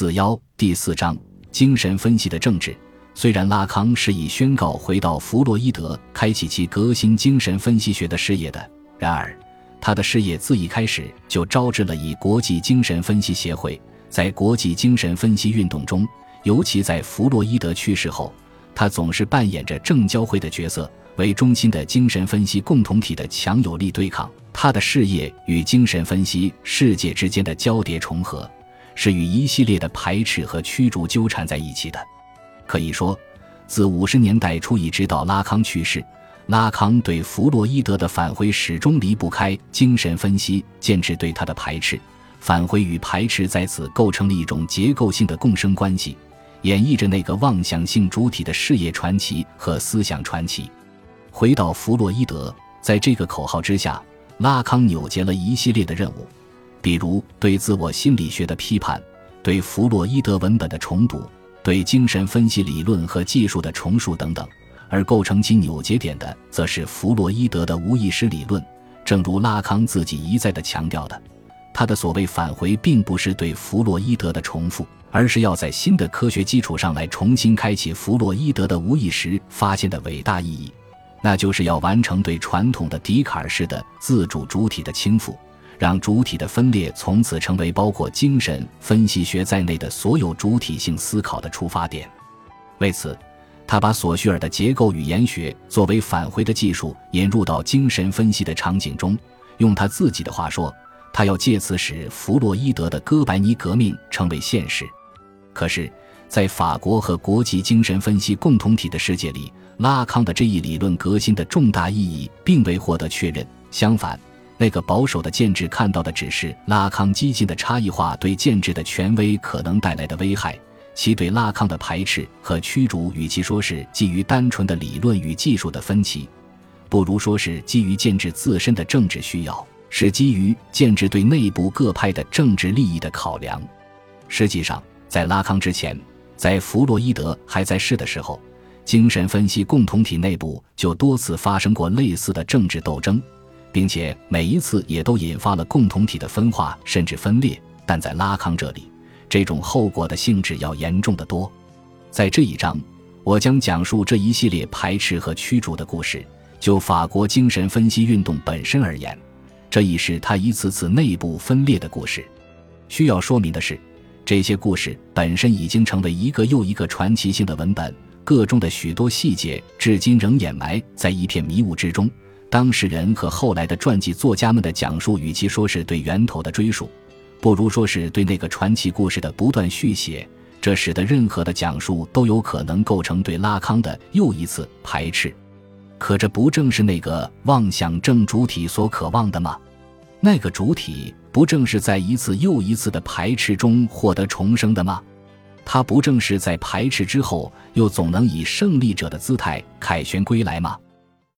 四幺第四章精神分析的政治。虽然拉康是以宣告回到弗洛伊德，开启其革新精神分析学的事业的，然而他的事业自一开始就招致了以国际精神分析协会。在国际精神分析运动中，尤其在弗洛伊德去世后，他总是扮演着正教会的角色。为中心的精神分析共同体的强有力对抗，他的事业与精神分析世界之间的交叠重合，是与一系列的排斥和驱逐纠缠在一起的。可以说，自五十年代初一直到拉康去世，拉康对弗洛伊德的返回始终离不开精神分析建制对他的排斥。返回与排斥在此构成了一种结构性的共生关系，演绎着那个妄想性主体的事业传奇和思想传奇。回到弗洛伊德，在这个口号之下，拉康扭结了一系列的任务，比如对自我心理学的批判，对弗洛伊德文本的重读，对精神分析理论和技术的重述等等。而构成其扭结点的，则是弗洛伊德的无意识理论。正如拉康自己一再的强调的，他的所谓返回，并不是对弗洛伊德的重复，而是要在新的科学基础上来重新开启弗洛伊德的无意识发现的伟大意义。那就是要完成对传统的笛卡尔式的自主主体的倾覆，让主体的分裂从此成为包括精神分析学在内的所有主体性思考的出发点。为此，他把索绪尔的结构语言学作为返回的技术引入到精神分析的场景中。用他自己的话说，他要借此使弗洛伊德的哥白尼革命成为现实。可是，在法国和国际精神分析共同体的世界里。拉康的这一理论革新的重大意义并未获得确认。相反，那个保守的建制看到的只是拉康激进的差异化对建制的权威可能带来的危害。其对拉康的排斥和驱逐，与其说是基于单纯的理论与技术的分歧，不如说是基于建制自身的政治需要，是基于建制对内部各派的政治利益的考量。实际上，在拉康之前，在弗洛伊德还在世的时候。精神分析共同体内部就多次发生过类似的政治斗争，并且每一次也都引发了共同体的分化甚至分裂。但在拉康这里，这种后果的性质要严重的多。在这一章，我将讲述这一系列排斥和驱逐的故事。就法国精神分析运动本身而言，这已是他一次次内部分裂的故事。需要说明的是，这些故事本身已经成为一个又一个传奇性的文本。个中的许多细节至今仍掩埋在一片迷雾之中。当事人和后来的传记作家们的讲述，与其说是对源头的追溯，不如说是对那个传奇故事的不断续写。这使得任何的讲述都有可能构成对拉康的又一次排斥。可这不正是那个妄想症主体所渴望的吗？那个主体不正是在一次又一次的排斥中获得重生的吗？他不正是在排斥之后，又总能以胜利者的姿态凯旋归来吗？